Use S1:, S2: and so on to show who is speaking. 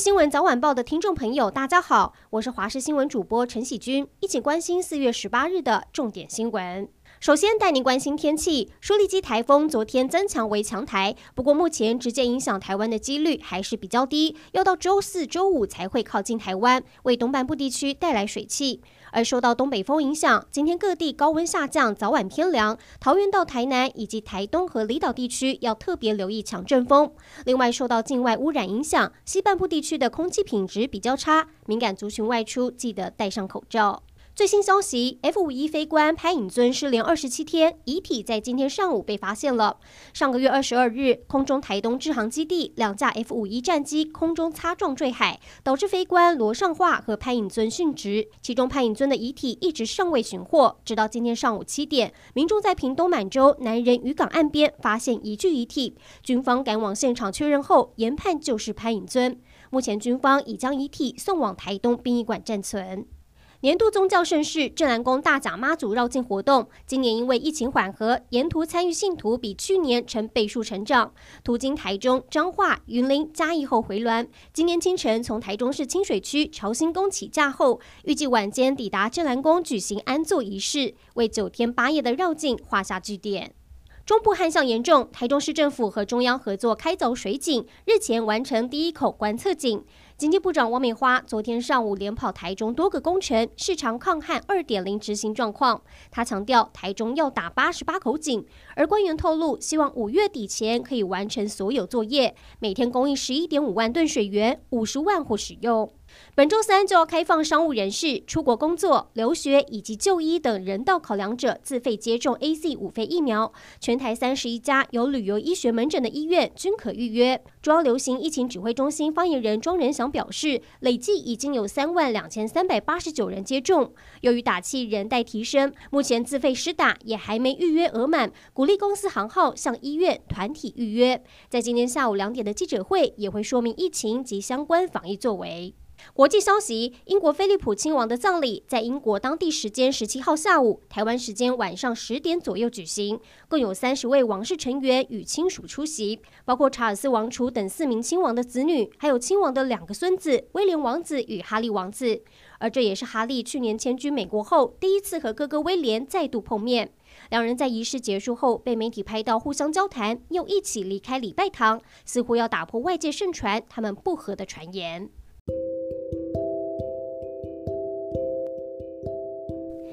S1: 新闻早晚报的听众朋友，大家好，我是华视新闻主播陈喜君，一起关心四月十八日的重点新闻。首先带您关心天气，舒力基台风昨天增强为强台，不过目前直接影响台湾的几率还是比较低，要到周四、周五才会靠近台湾，为东半部地区带来水汽。而受到东北风影响，今天各地高温下降，早晚偏凉。桃园到台南以及台东和离岛地区要特别留意强阵风。另外，受到境外污染影响，西半部地区的空气品质比较差，敏感族群外出记得戴上口罩。最新消息，F-51 飞官潘颖尊失联二十七天，遗体在今天上午被发现了。上个月二十二日，空中台东支航基地两架 F-51 战机空中擦撞坠海，导致飞官罗尚化和潘颖尊殉职。其中潘颖尊的遗体一直尚未寻获，直到今天上午七点，民众在屏东满洲南仁渔港岸边发现一具遗体，军方赶往现场确认后，研判就是潘颖尊。目前军方已将遗体送往台东殡仪馆暂存。年度宗教盛事镇南宫大甲妈祖绕境活动，今年因为疫情缓和，沿途参与信徒比去年成倍数成长。途经台中、彰化、云林、嘉义后回銮。今天清晨从台中市清水区朝兴宫起驾后，预计晚间抵达镇南宫举行安座仪式，为九天八夜的绕境画下句点。中部旱象严重，台中市政府和中央合作开凿水井，日前完成第一口观测井。经济部长王美花昨天上午连跑台中多个工程，视察抗旱二点零执行状况。他强调，台中要打八十八口井，而官员透露，希望五月底前可以完成所有作业，每天供应十一点五万吨水源，五十万户使用。本周三就要开放商务人士出国工作、留学以及就医等人道考量者自费接种 AZ 五费疫苗。全台三十一家有旅游医学门诊的医院均可预约。中央流行疫情指挥中心发言人庄人祥表示，累计已经有三万两千三百八十九人接种。由于打气仍待提升，目前自费施打也还没预约额满，鼓励公司行号向医院团体预约。在今天下午两点的记者会，也会说明疫情及相关防疫作为。国际消息：英国菲利普亲王的葬礼在英国当地时间十七号下午，台湾时间晚上十点左右举行，共有三十位王室成员与亲属出席，包括查尔斯王储等四名亲王的子女，还有亲王的两个孙子威廉王子与哈利王子。而这也是哈利去年迁居美国后第一次和哥哥威廉再度碰面。两人在仪式结束后被媒体拍到互相交谈，又一起离开礼拜堂，似乎要打破外界盛传他们不和的传言。